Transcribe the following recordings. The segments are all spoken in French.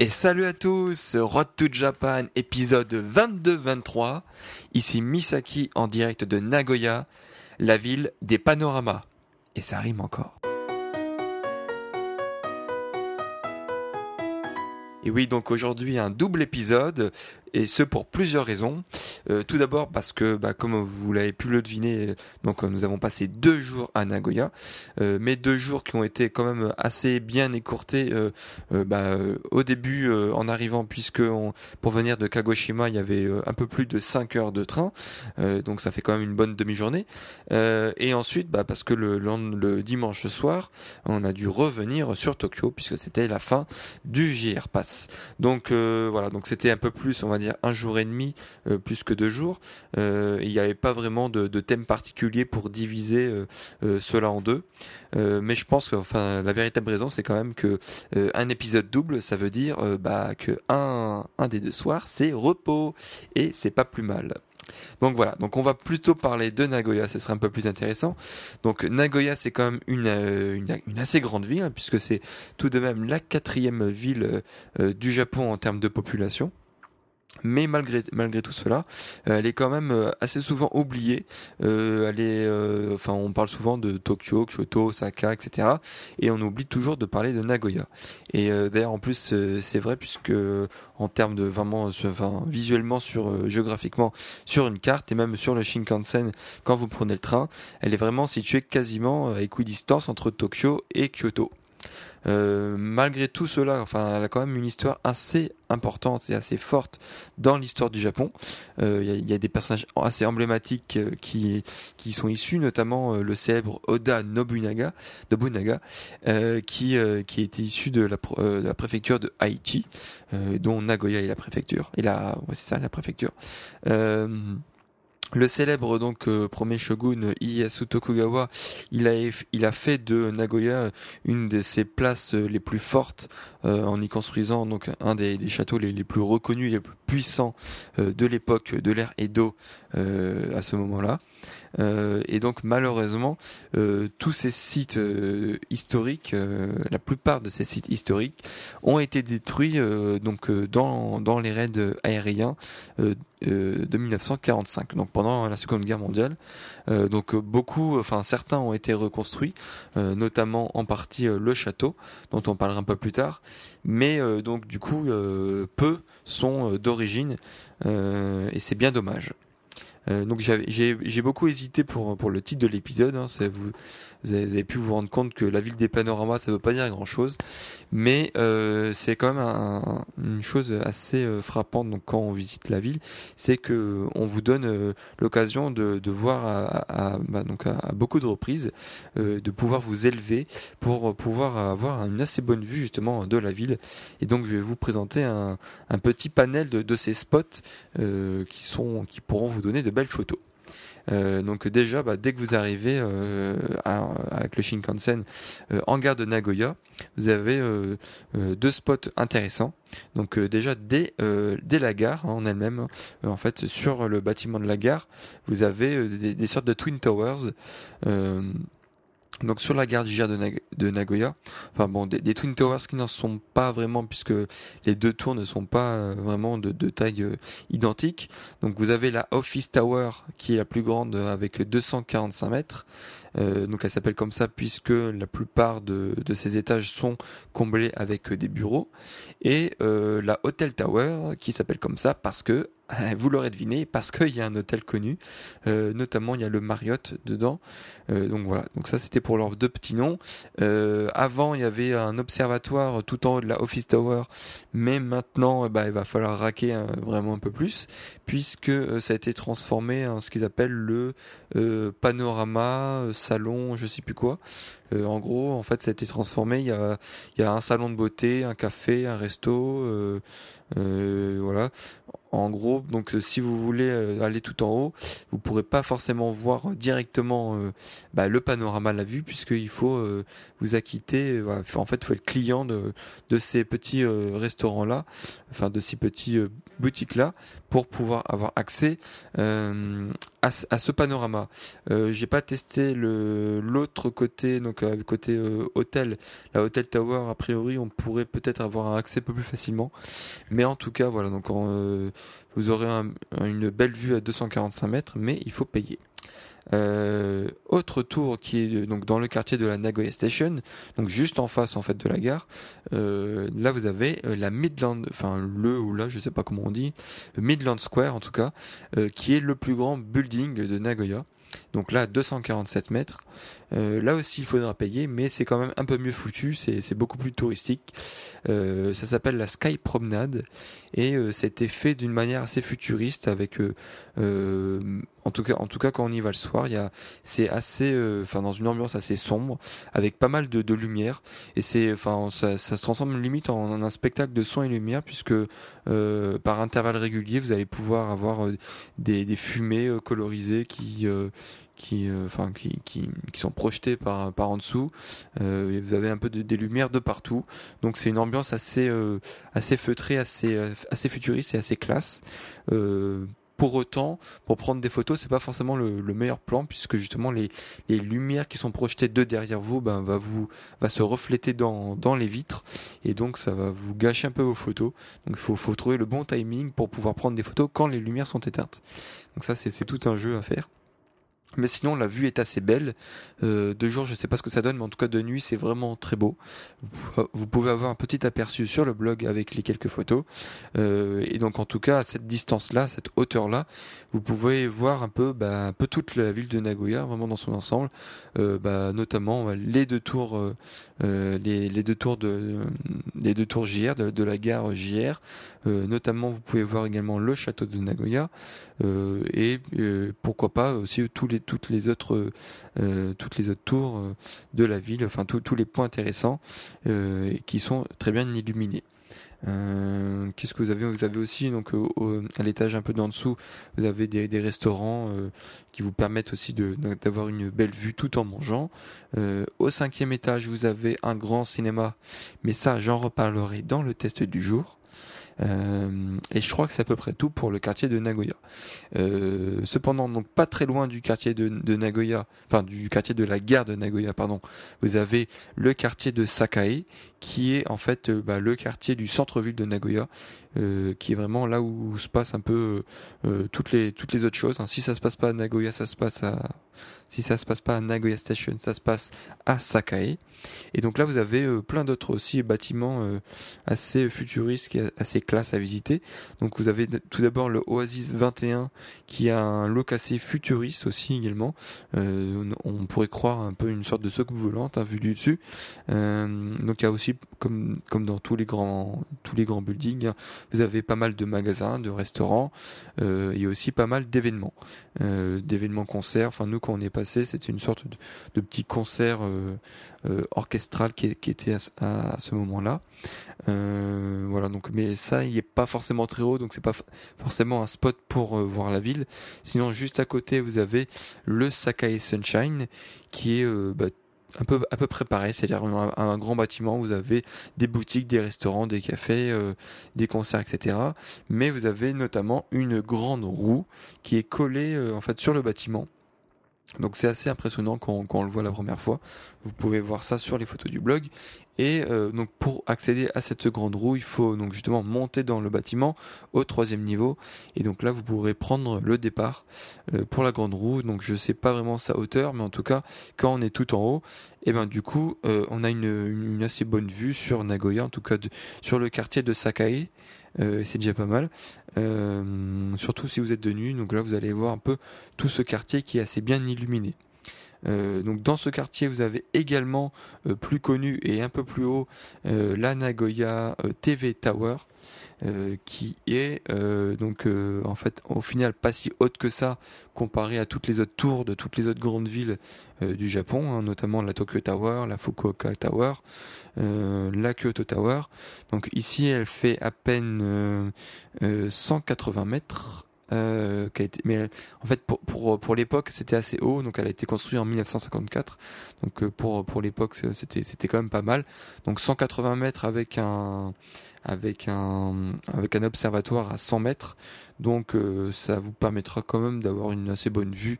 Et salut à tous, Road to Japan épisode 22-23, ici Misaki en direct de Nagoya, la ville des panoramas. Et ça rime encore. Et oui, donc aujourd'hui un double épisode, et ce pour plusieurs raisons. Euh, tout d'abord parce que, bah, comme vous l'avez pu le deviner, donc nous avons passé deux jours à Nagoya, euh, mais deux jours qui ont été quand même assez bien écourtés euh, bah, au début en arrivant, puisque pour venir de Kagoshima, il y avait un peu plus de 5 heures de train, donc ça fait quand même une bonne demi-journée. et ensuite, bah, parce que le, le, dimanche soir, on a dû revenir sur Tokyo, puisque c'était la fin du JR Pass. Donc voilà, donc c'était un peu plus, on va dire un jour et demi euh, plus que deux jours. Euh, il n'y avait pas vraiment de, thème particulier pour diviser euh, cela en deux. mais je pense que enfin la véritable raison c'est quand même que un épisode double ça veut dire bah que un, un des deux soirs c'est repos et c'est pas plus mal. Donc voilà, donc on va plutôt parler de Nagoya, ce serait un peu plus intéressant. Donc Nagoya, c'est quand même une, une, assez grande ville, hein, puisque c'est tout de même la quatrième ville du Japon en termes de population mais malgré malgré tout cela, euh, elle est quand même euh, assez souvent oubliée. Euh, elle est, enfin, on parle souvent de Tokyo, Kyoto, Osaka, etc. Et on oublie toujours de parler de Nagoya. Et d'ailleurs, en plus, c'est vrai puisque en termes de vraiment, enfin, visuellement sur géographiquement sur une carte et même sur le Shinkansen, quand vous prenez le train, elle est vraiment située quasiment à équidistance entre Tokyo et Kyoto. Euh, malgré tout cela, enfin, elle a quand même une histoire assez importante et assez forte dans l'histoire du Japon. Il euh, y, a des personnages assez emblématiques euh, qui qui sont issus, notamment le célèbre Oda Nobunaga, Nobunaga qui était issu de la, préfecture de Aichi, dont Nagoya est la préfecture. Et la préfecture. Le célèbre donc euh, premier shogun Ieyasu Tokugawa, il a il a fait de Nagoya une de ses places euh, les plus fortes euh, en y construisant donc un des, châteaux les, les, plus reconnus, les plus puissants de l'époque de l'ère Edo à ce moment-là. Euh, et donc malheureusement, euh, tous ces sites euh, historiques, la plupart de ces sites historiques, ont été détruits donc dans, dans les raids aériens de 1945, donc pendant la Seconde Guerre mondiale. donc beaucoup, enfin certains ont été reconstruits, notamment en partie le château, dont on parlera un peu plus tard. Mais donc du coup, peu sont d'origine et c'est bien dommage. Euh, donc j'ai beaucoup hésité pour, pour le titre de l'épisode. Hein, vous, avez, pu vous rendre compte que la ville des panoramas, ça veut pas dire grand chose, mais euh, c'est quand même une chose assez euh, frappante. Donc quand on visite la ville, c'est que on vous donne euh, l'occasion de, voir à, bah, donc à, beaucoup de reprises, de pouvoir vous élever pour pouvoir avoir une assez bonne vue justement de la ville. Et donc je vais vous présenter un, un petit panel de, de ces spots qui sont qui pourront vous donner de belles photos. Euh, donc déjà, bah, dès que vous arrivez euh, avec le Shinkansen euh, en gare de Nagoya, vous avez deux spots intéressants. Donc déjà dès, dès la gare hein, en elle-même, en fait sur le bâtiment de la gare, vous avez des, des, sortes de twin towers donc sur la gare de, Nagoya, enfin bon, des, Twin Towers qui n'en sont pas vraiment puisque les deux tours ne sont pas euh, vraiment de, taille euh, identique. Donc vous avez la Office Tower qui est la plus grande avec 245 mètres. Euh, donc elle s'appelle comme ça puisque la plupart de, de ces étages sont comblés avec des bureaux. Et la Hotel Tower qui s'appelle comme ça parce que vous l'aurez deviné, parce qu'il y a un hôtel connu, euh, notamment il y a le Marriott dedans. Euh, donc voilà, donc ça c'était pour leurs deux petits noms. Euh, avant il y avait un observatoire tout en haut de la Office Tower, mais maintenant bah, il va falloir raquer hein, vraiment un peu plus, puisque ça a été transformé en ce qu'ils appellent le panorama salon, je sais plus quoi. en gros, en fait, ça a été transformé. Il y a, il y a un salon de beauté, un café, un resto, voilà en gros, donc euh, si vous voulez euh, aller tout en haut, vous pourrez pas forcément voir directement euh, bah, le panorama la vue, puisqu'il faut vous acquitter. En fait, il faut être client de, de ces petits restaurants là, enfin de ces petits boutiques là, pour pouvoir avoir accès à, à, ce panorama. J'ai pas testé le l'autre côté, donc le côté hôtel, la Hotel Tower. A priori, on pourrait peut-être avoir un accès un peu plus facilement, mais en tout cas, voilà. Donc en, vous aurez une belle vue à 245 mètres, mais il faut payer. Euh, autre tour qui est donc dans le quartier de la Nagoya Station, donc juste en face en fait de la gare. Euh, là vous avez euh, la Midland, enfin le ou là je sais pas comment on dit, Midland Square en tout cas, qui est le plus grand building de Nagoya. Donc là, 247 mètres. Euh, là aussi, il faudra payer, mais c'est quand même un peu mieux foutu. C'est beaucoup plus touristique. Euh, ça s'appelle la Sky Promenade et euh, c'était fait d'une manière assez futuriste avec, en tout cas, en tout cas quand on y va le soir, il y a, c'est assez, enfin dans une ambiance assez sombre avec pas mal de, de lumière et c'est, enfin ça, ça, se transforme limite en, en, un spectacle de son et lumière puisque par intervalles réguliers, vous allez pouvoir avoir des, des fumées colorisées qui qui, euh, enfin, qui, qui, qui, sont projetés par, par en dessous. Euh, et vous avez un peu de, des lumières de partout. Donc c'est une ambiance assez, euh, assez feutrée, assez, assez futuriste et assez classe. pour autant, pour prendre des photos, c'est pas forcément le, le, meilleur plan puisque justement les, les lumières qui sont projetées de derrière vous, ben va vous va se refléter dans, dans les vitres et donc ça va vous gâcher un peu vos photos. Donc il faut, faut trouver le bon timing pour pouvoir prendre des photos quand les lumières sont éteintes. Donc ça c'est tout un jeu à faire. Mais sinon, la vue est assez belle. Euh, de jour, je sais pas ce que ça donne, mais en tout cas de nuit, c'est vraiment très beau. Vous pouvez avoir un petit aperçu sur le blog avec les quelques photos. Euh, et donc, en tout cas, à cette distance-là, cette hauteur-là, vous pouvez voir un peu, bah, un peu toute la ville de Nagoya, vraiment dans son ensemble, euh, bah, notamment les deux tours, euh, euh, les, les, deux tours de, les deux tours JR de, de la gare JR. notamment, vous pouvez voir également le château de Nagoya et pourquoi pas aussi tous les toutes les autres, euh, toutes les autres tours euh, de la ville, enfin tous les points intéressants euh, qui sont très bien illuminés. Qu'est-ce que vous avez? Vous avez aussi donc à l'étage un peu d'en dessous, vous avez des, restaurants qui vous permettent aussi d'avoir une belle vue tout en mangeant. au cinquième étage, vous avez un grand cinéma, mais ça j'en reparlerai dans le test du jour. Euh, et je crois que c'est à peu près tout pour le quartier de Nagoya. Euh, cependant, donc pas très loin du quartier de, Nagoya, enfin du quartier de la gare de Nagoya, pardon, vous avez le quartier de Sakae, qui est en fait euh, bah, le quartier du centre-ville de Nagoya, euh, qui est vraiment là où se passe un peu euh, toutes les toutes les autres choses. Hein. Si ça se passe pas à Nagoya, ça se passe à si ça se passe pas à Nagoya Station, ça se passe à Sakae. Et donc là, vous avez plein d'autres aussi bâtiments assez futuristes, et assez classe à visiter. Donc vous avez tout d'abord le Oasis 21, qui a un look assez futuriste aussi également. on pourrait croire un peu une sorte de soucoupe volante hein, vu du dessus. donc il y a aussi comme comme dans tous les grands tous les grands buildings, hein, vous avez pas mal de magasins, de restaurants, euh, et aussi pas mal d'événements, euh, d'événements concerts. Enfin nous quand on est passé, c'était une sorte de, petit concert euh, euh orchestral qui, était à, ce moment-là. Euh, voilà donc mais ça il est pas forcément très haut donc c'est pas forcément un spot pour euh, voir la ville. Sinon juste à côté vous avez le Sakai Sunshine qui est bah, un peu à c'est-à-dire un, grand bâtiment. Vous avez des boutiques, des restaurants, des cafés, euh, des concerts, etc. Mais vous avez notamment une grande roue qui est collée euh, en fait sur le bâtiment. Donc c'est assez impressionnant quand, on le voit la première fois. Vous pouvez voir ça sur les photos du blog. Et euh, donc pour accéder à cette grande roue, il faut donc justement monter dans le bâtiment au troisième niveau. Et donc là, vous pourrez prendre le départ euh, pour la grande roue. Donc je sais pas vraiment sa hauteur, mais en tout cas, quand on est tout en haut, et ben du coup, on a une, une, assez bonne vue sur Nagoya, en tout cas sur le quartier de Sakae. c'est déjà pas mal. surtout si vous êtes de nuit, donc là vous allez voir un peu tout ce quartier qui est assez bien illuminé. Euh, donc dans ce quartier, vous avez également euh, plus connu et un peu plus haut euh, la Nagoya TV Tower. qui est donc en fait au final pas si haute que ça comparé à toutes les autres tours de toutes les autres grandes villes du Japon, hein, notamment la Tokyo Tower, la Fukuoka Tower, la Kyoto Tower. Donc ici elle fait à peine 180 mètres euh, qui a été, mais en fait pour pour, pour l'époque c'était assez haut donc elle a été construite en 1954 donc euh, pour pour l'époque c'était c'était quand même pas mal. Donc 180 mètres avec un avec un avec un observatoire à 100 mètres. Donc euh, ça vous permettra quand même d'avoir une assez bonne vue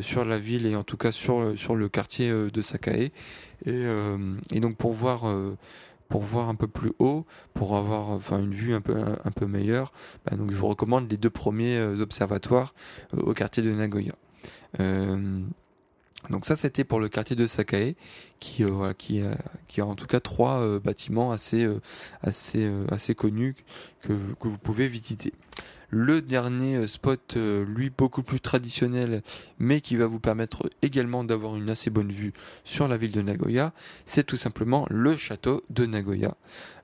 sur la ville et en tout cas sur sur le quartier de Sakae. Et et donc pour voir pour voir un peu plus haut, pour avoir enfin une vue un peu un, peu meilleure, bah, je vous recommande les deux premiers euh, observatoires euh, au quartier de Nagoya. Euh, donc ça c'était pour le quartier de Sakae qui a, en tout cas trois bâtiments assez assez assez connus que vous pouvez visiter. Le dernier euh, spot, euh, lui, beaucoup plus traditionnel, mais qui va vous permettre également d'avoir une assez bonne vue sur la ville de Nagoya, c'est tout simplement le château de Nagoya.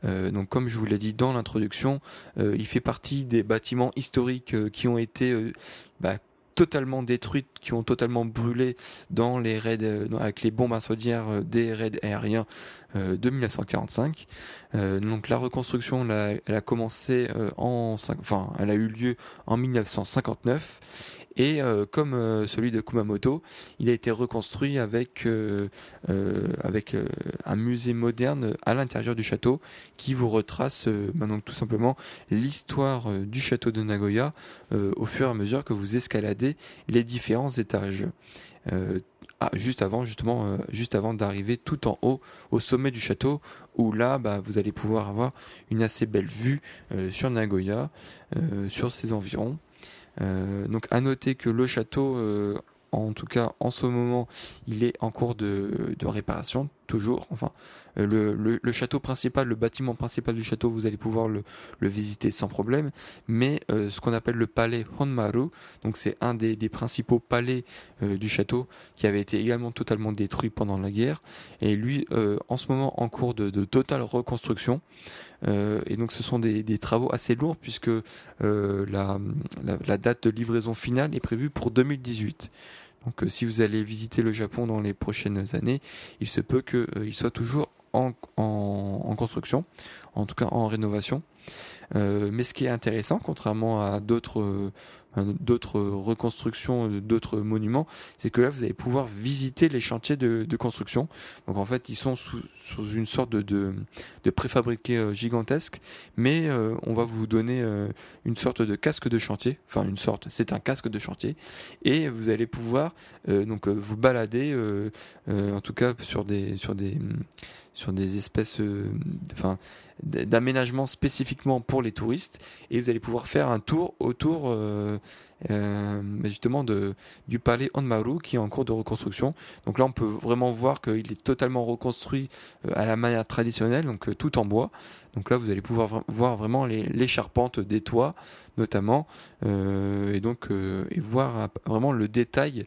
Euh, donc, comme je vous l'ai dit dans l'introduction, il fait partie des bâtiments historiques qui ont été bah, totalement détruites, qui ont totalement brûlé dans les raids euh, avec les bombes incendiaires euh, des raids aériens euh, de 1945. donc la reconstruction, elle a, commencé en, enfin, elle a eu lieu en 1959 et euh, comme euh, celui de Kumamoto, il a été reconstruit avec, euh, avec un musée moderne à l'intérieur du château qui vous retrace bah, donc tout simplement l'histoire du château de Nagoya au fur et à mesure que vous escaladez les différents étages. Ah, juste avant justement juste avant d'arriver tout en haut au sommet du château où là bah, vous allez pouvoir avoir une assez belle vue sur Nagoya sur ses environs donc à noter que le château, euh, en tout cas en ce moment, il est en cours de, de réparation toujours. Enfin, euh, le, château principal, le bâtiment principal du château, vous allez pouvoir le, visiter sans problème. Mais euh, ce qu'on appelle le palais Honmaru, donc c'est un des, principaux palais euh, du château qui avait été également totalement détruit pendant la guerre. Et lui, en ce moment, en cours de, totale reconstruction. et donc, ce sont des, travaux assez lourds puisque la date de livraison finale est prévue pour 2018. Donc euh, si vous allez visiter le Japon dans les prochaines années, il se peut qu'il euh, soit toujours en, construction, en tout cas en rénovation. Euh, mais ce qui est intéressant, contrairement à d'autres d'autres reconstructions, d'autres monuments, c'est que là vous allez pouvoir visiter les chantiers de, de construction. Donc en fait ils sont sous, sous une sorte de, de, de préfabriqué euh, gigantesque, mais euh, on va vous donner euh, une sorte de casque de chantier, enfin une sorte, c'est un casque de chantier, et vous allez pouvoir donc vous balader, en tout cas sur des sur des sur des espèces enfin d'aménagements spécifiquement pour les touristes. Et vous allez pouvoir faire un tour autour euh, euh, justement de, du palais Onmaru qui est en cours de reconstruction. Donc là on peut vraiment voir qu'il est totalement reconstruit euh, à la manière traditionnelle, donc tout en bois. Donc là vous allez pouvoir voir vraiment les, les charpentes des toits notamment et donc et voir vraiment le détail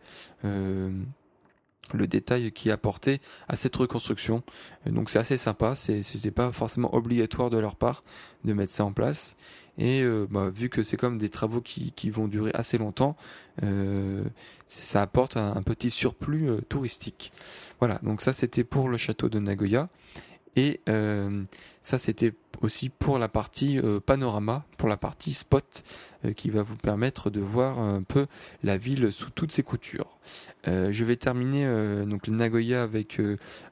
le détail qui est apporté à cette reconstruction. Donc c'est assez sympa, c'était pas forcément obligatoire de leur part de mettre ça en place. Et euh, bah, vu que c'est comme des travaux qui, qui vont durer assez longtemps, euh, ça apporte un, petit surplus euh, touristique. Voilà, donc ça c'était pour le château de Nagoya. Et euh, ça, c'était aussi pour la partie euh, panorama, pour la partie spot, euh, qui va vous permettre de voir un peu la ville sous toutes ses coutures. je vais terminer donc Nagoya avec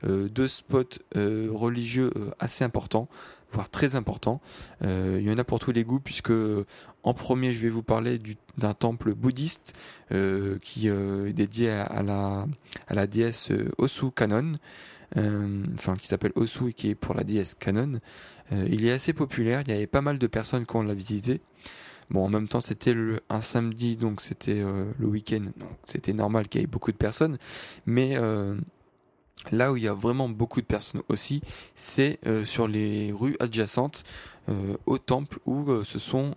deux spots religieux assez importants, voire très importants. il y en a pour tous les goûts, puisque en premier, je vais vous parler d'un temple bouddhiste qui est dédié à, la, à la déesse Osu Kanon. Euh, enfin qui s'appelle Osu et qui est pour la DS Canon. Euh, il est assez populaire, il y avait pas mal de personnes qui ont l'a visité. Bon, en même temps, c'était un samedi, donc c'était euh, le week-end, donc c'était normal qu'il y ait beaucoup de personnes. Mais Là où il y a vraiment beaucoup de personnes aussi, c'est sur les rues adjacentes au temple où ce sont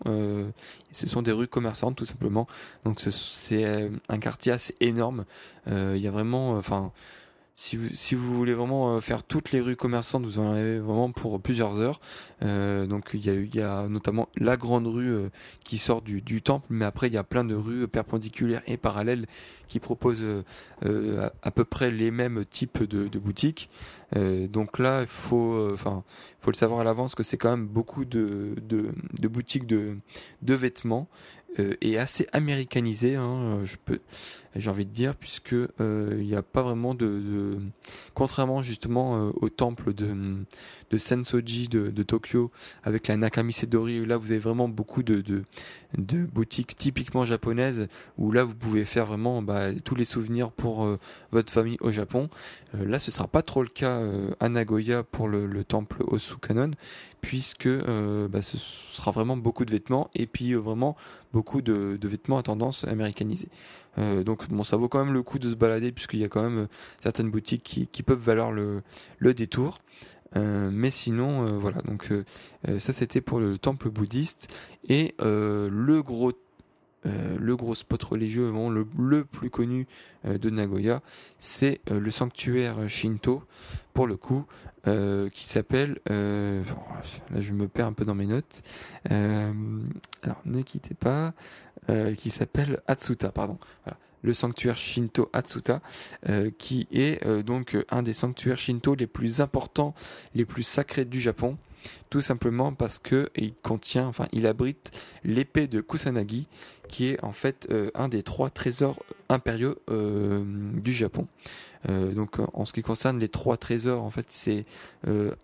ce sont des rues commerçantes tout simplement. Donc c'est un quartier assez énorme. Il y a vraiment, enfin si vous, si vous voulez vraiment euh, faire toutes les rues commerçantes, vous en avez vraiment pour plusieurs heures. Euh, donc il y, a, y a notamment la grande rue euh, qui sort du, du, temple, mais après il y a plein de rues perpendiculaires et parallèles qui proposent à, à, peu près les mêmes types de, de boutiques. donc là, il faut, enfin, faut le savoir à l'avance que c'est quand même beaucoup de, de, de boutiques de, de vêtements euh, est assez américanisé, hein, je peux, j'ai envie de dire, puisque euh, il n'y a pas vraiment de, contrairement justement euh, au temple de, de Sensoji de, de, Tokyo avec la Nakami Sedori, là vous avez vraiment beaucoup de, de, de boutiques typiquement japonaises où là vous pouvez faire vraiment bah, tous les souvenirs pour votre famille au Japon. là ce sera pas trop le cas à Nagoya pour le, le temple Osukanon, puisque bah, ce sera vraiment beaucoup de vêtements et puis vraiment beaucoup de, vêtements à tendance américanisée. Euh, donc bon, ça vaut quand même le coup de se balader puisqu'il y a quand même euh, certaines boutiques qui, peuvent valoir le, détour. Euh, mais sinon, voilà. Donc ça, c'était pour le temple bouddhiste et le gros le gros spot religieux, le, le plus connu de Nagoya, c'est le sanctuaire Shinto, pour le coup, qui s'appelle, là je me perds un peu dans mes notes, alors ne quittez pas, qui s'appelle Atsuta, pardon. le sanctuaire Shinto Atsuta, qui est donc un des sanctuaires Shinto les plus importants, les plus sacrés du Japon tout simplement parce que il contient, enfin, il abrite l'épée de Kusanagi, qui est en fait euh, un des trois trésors impériaux euh, du Japon. Euh, donc en ce qui concerne les trois trésors, en fait, c'est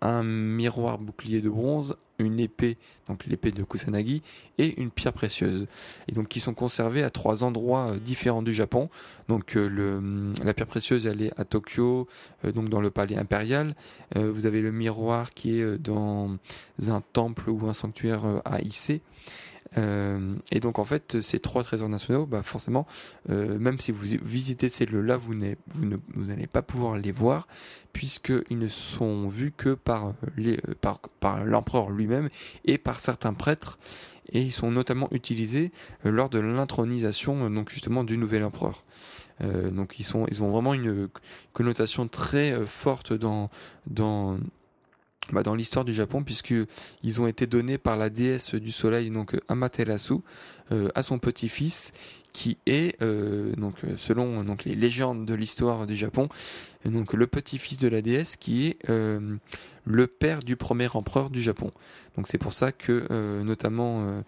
un miroir bouclier de bronze, une épée, donc l'épée de Kusanagi, et une pierre précieuse. Et donc qui sont conservés à trois endroits différents du Japon. Donc la pierre précieuse, elle est à Tokyo, donc dans le palais impérial. vous avez le miroir qui est dans un temple ou un sanctuaire à Issei. Euh, et donc en fait, ces trois trésors nationaux, bah forcément, euh, même si vous visitez ces lieux-là, vous n'allez vous pas pouvoir les voir puisqu'ils ne sont vus que par les euh, par, par l'empereur lui-même et par certains prêtres et ils sont notamment utilisés lors de l'intronisation donc justement du nouvel empereur. Donc ils sont ils ont vraiment une connotation très forte dans dans bah, dans l'histoire du Japon puisque ils ont été donnés par la déesse du soleil donc Amaterasu euh, à son petit-fils qui est euh, donc selon donc les légendes de l'histoire du Japon donc le petit-fils de la déesse qui est euh, le père du premier empereur du Japon. Donc c'est pour ça que notamment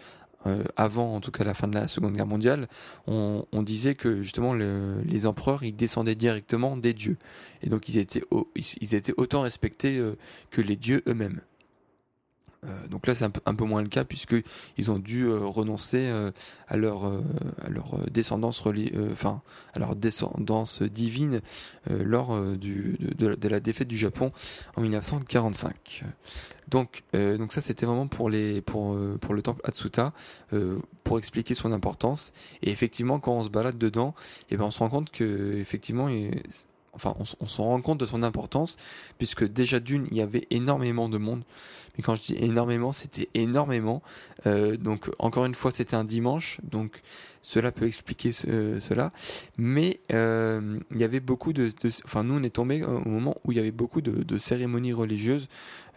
euh, avant en tout cas la fin de la Seconde Guerre mondiale, on, disait que justement le, les empereurs ils descendaient directement des dieux et donc ils étaient ils, étaient autant respectés euh, que les dieux eux-mêmes. Euh, donc là, c'est un peu, un peu, moins le cas puisque ils ont dû euh, renoncer euh, à leur à leur descendance enfin à leur descendance divine lors du, de, de, la défaite du Japon en 1945. Donc donc ça c'était vraiment pour les pour pour le temple Atsuta pour expliquer son importance et effectivement quand on se balade dedans et eh ben on se rend compte que effectivement enfin on, on s'en rend compte de son importance puisque déjà d'une il y avait énormément de monde. Mais quand je dis énormément c'était énormément. Euh, donc encore une fois c'était un dimanche donc cela peut expliquer cela. Mais euh, il y avait beaucoup de, enfin nous on est tombé au moment où il y avait beaucoup de, cérémonies religieuses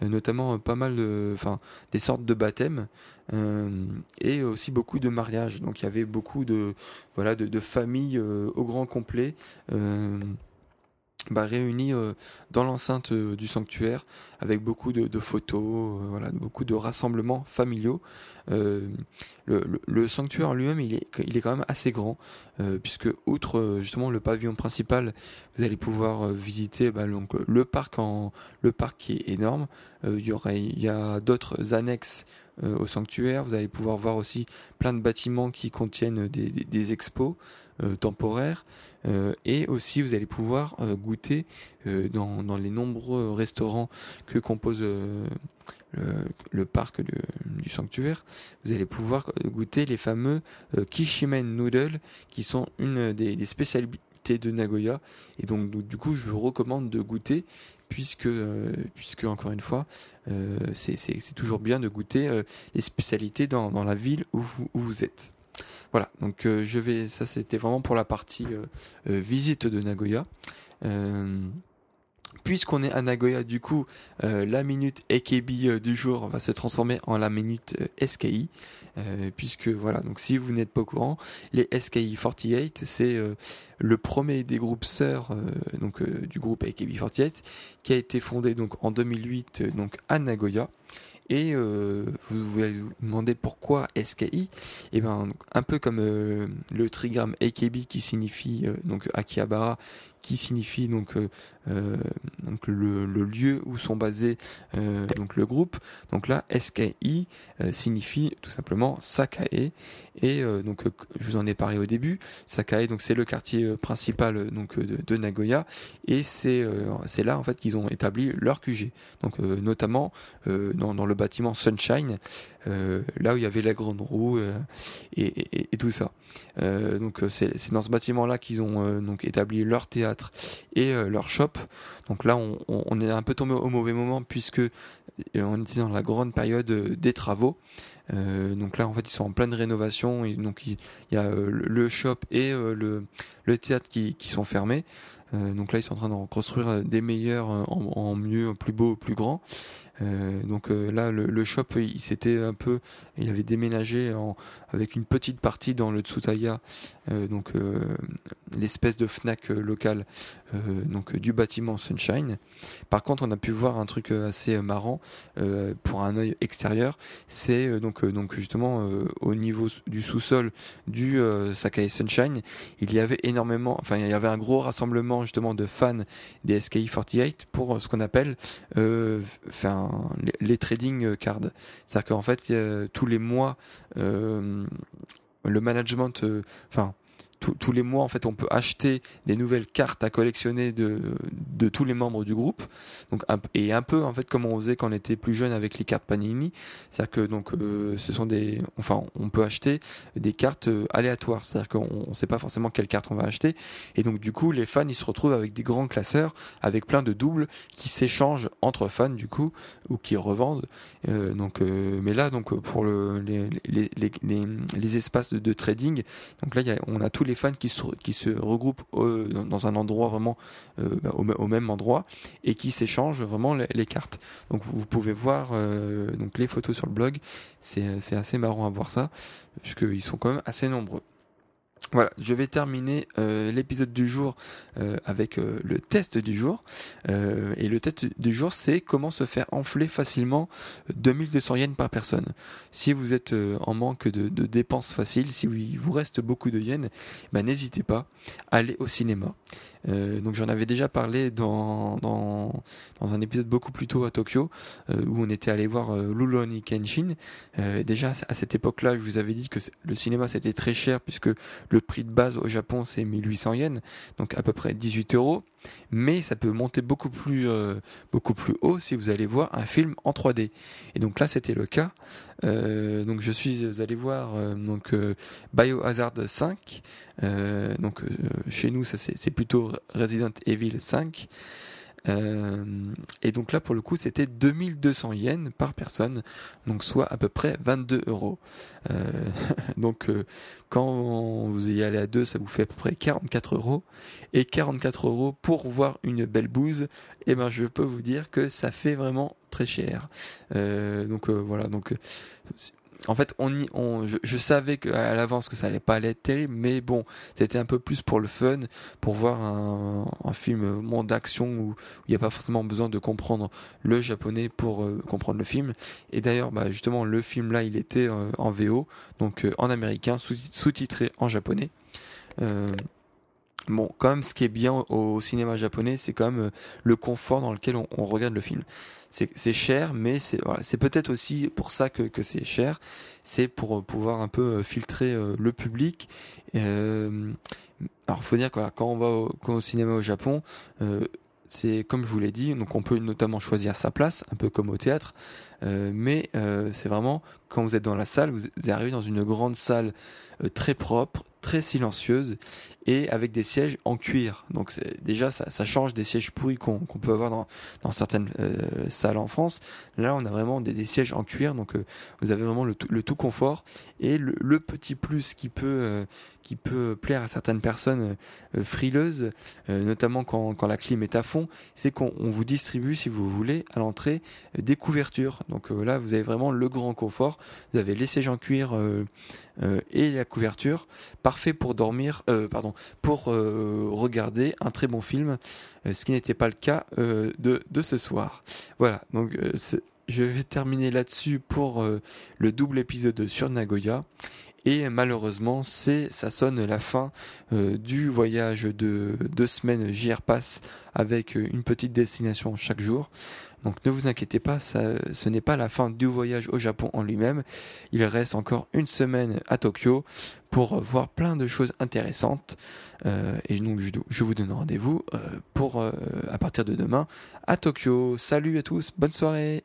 euh, notamment pas mal de enfin des sortes de baptêmes et aussi beaucoup de mariages. Donc il y avait beaucoup de voilà de familles au grand complet bah, réunis euh, dans l'enceinte euh, du sanctuaire avec beaucoup de, photos, euh, voilà, beaucoup de rassemblements familiaux. Le, sanctuaire lui-même, il est, quand même assez grand puisque outre justement le pavillon principal, vous allez pouvoir visiter bah, le parc en le parc qui est énorme. il il y a d'autres annexes au sanctuaire. Vous allez pouvoir voir aussi plein de bâtiments qui contiennent des, expos temporaires. Euh, et aussi, vous allez pouvoir euh, goûter euh, dans, les nombreux restaurants que compose le, parc du sanctuaire. Vous allez pouvoir goûter les fameux Kishimen Noodles, qui sont une des, spécialités de Nagoya. Et donc, du coup, je vous recommande de goûter puisque, puisque encore une fois, c'est toujours bien de goûter les spécialités dans, la ville où vous, êtes. Voilà, donc je vais, ça c'était vraiment pour la partie visite de Nagoya. Puisqu'on est à Nagoya, du coup, euh, la minute AKB euh, du jour va se transformer en la minute euh, SKI. puisque voilà, donc si vous n'êtes pas au courant, les SKI 48, c'est le premier des groupes sœurs donc du groupe AKB 48 qui a été fondé donc en 2008 donc à Nagoya. Et vous, vous allez vous demander pourquoi SKI Et eh ben un peu comme le trigramme AKB qui signifie donc Akihabara qui signifie donc, euh, euh, donc le, lieu où sont basés euh, donc le groupe. Donc là, SKI signifie tout simplement Sakae. Et donc je vous en ai parlé au début. Sakae, donc c'est le quartier principal donc de, Nagoya, et c'est c'est là en fait qu'ils ont établi leur QG. Donc notamment dans, le bâtiment Sunshine, là où il y avait la grande roue et, et, tout ça. donc c'est dans ce bâtiment là qu'ils ont donc établi leur théâtre et euh, leur shop. Donc là, on, est un peu tombé au mauvais moment puisque euh, on était dans la grande période euh, des travaux. donc là, en fait, ils sont en pleine rénovation. Donc il, y a le shop et le, théâtre qui sont fermés. Donc là, ils sont en train de reconstruire des meilleurs en, en mieux, plus beau, plus grand. Euh, donc euh, là, le, shop, il, s'était un peu, il avait déménagé en, avec une petite partie dans le Tsutaya, euh, donc l'espèce de Fnac local, donc du bâtiment Sunshine. Par contre, on a pu voir un truc assez marrant pour un œil extérieur. C'est donc donc justement au niveau du sous-sol du Sakae Sunshine, il y avait énormément, enfin il y avait un gros rassemblement justement de fans des SKI 48 pour ce qu'on appelle, enfin les, trading cards. C'est-à-dire qu'en fait, tous les mois, euh, le management, euh, enfin, tous les mois, en fait, on peut acheter des nouvelles cartes à collectionner de, de tous les membres du groupe. Donc, et un peu, en fait, comme on faisait quand on était plus jeune avec les cartes Panini. C'est-à-dire que, donc, euh, ce sont des, enfin, on peut acheter des cartes euh, aléatoires. C'est-à-dire qu'on ne sait pas forcément quelle carte on va acheter. Et donc, du coup, les fans, ils se retrouvent avec des grands classeurs, avec plein de doubles qui s'échangent entre fans, du coup, ou qui revendent. Euh, donc, mais là, donc, pour le, les, les, les, les, espaces de, trading, donc là, on a tous les fans qui se, qui se regroupent euh, dans un endroit vraiment euh, bah, au, même endroit et qui s'échangent vraiment les, cartes. Donc vous, pouvez voir euh, donc les photos sur le blog. C'est assez marrant à voir ça puisqu'ils sont quand même assez nombreux. Voilà, je vais terminer euh, l'épisode du jour euh, avec euh, le test du jour. et le test du jour, c'est comment se faire enfler facilement 2200 yens par personne. Si vous êtes en manque de, dépenses faciles, si il vous reste beaucoup de yens, bah, n'hésitez pas, allez au cinéma. Euh, donc j'en avais déjà parlé dans, dans, dans, un épisode beaucoup plus tôt à Tokyo, euh, où on était allé voir euh, Luloni Kenshin. Euh, déjà à cette époque-là, je vous avais dit que le cinéma c'était très cher puisque le prix de base au Japon c'est 1800 yens, donc à peu près 18 euros mais ça peut monter beaucoup plus, euh, beaucoup plus haut si vous allez voir un film en 3D. Et donc là, c'était le cas. Euh, donc je suis allé voir euh, donc Biohazard 5. donc chez nous, ça c'est plutôt Resident Evil 5. Euh, et donc là, pour le coup, c'était 2200 yens par personne, donc soit à peu près 22 euros. Euh, donc euh, quand vous y allez à deux, ça vous fait à peu près 44 euros. Et 44 euros pour voir une belle bouse, et eh ben je peux vous dire que ça fait vraiment très cher. donc voilà, donc en fait, on y, on, je, savais que, à l'avance que ça allait pas être terrible, mais bon, c'était un peu plus pour le fun, pour voir un, un film monde d'action où il n'y a pas forcément besoin de comprendre le japonais pour euh, comprendre le film. Et d'ailleurs, bah, justement, le film là, il était euh, en VO, donc euh, en américain, sous-titré en japonais. Bon, quand même, ce qui est bien au cinéma japonais, c'est quand même le confort dans lequel on, on regarde le film c'est cher, mais c'est voilà, peut-être aussi pour ça que, c'est cher. C'est pour euh, pouvoir un peu euh, filtrer euh, le public. Euh, alors, faut dire que quand on va au, cinéma au Japon, c'est comme je vous l'ai dit, donc on peut notamment choisir sa place, un peu comme au théâtre, mais c'est vraiment quand vous êtes dans la salle, vous, arrivez dans une grande salle très propre, très silencieuse et avec des sièges en cuir. Donc déjà ça, ça, change des sièges pourris qu'on peut avoir dans, dans certaines euh, salles en France. Là on a vraiment des, des sièges en cuir, donc euh, vous avez vraiment le tout, le tout confort. Et le, le, petit plus qui peut, euh, qui peut plaire à certaines personnes frileuses, notamment quand, quand, la clim est à fond, c'est qu'on vous distribue, si vous voulez, à l'entrée des couvertures. Donc là vous avez vraiment le grand confort. Vous avez les sièges en cuir et la couverture, parfait pour dormir, pardon, pour euh, regarder un très bon film, euh, ce qui n'était pas le cas euh, de, de, ce soir. Voilà, donc je vais terminer là-dessus pour le double épisode sur Nagoya. Et malheureusement, c'est ça sonne la fin du voyage de deux semaines JR Pass avec une petite destination chaque jour. Donc ne vous inquiétez pas, ce n'est pas la fin du voyage au Japon en lui-même. Il reste encore une semaine à Tokyo pour voir plein de choses intéressantes. Euh, et donc je, vous donne rendez-vous euh, pour euh, à partir de demain à Tokyo. Salut à tous, bonne soirée.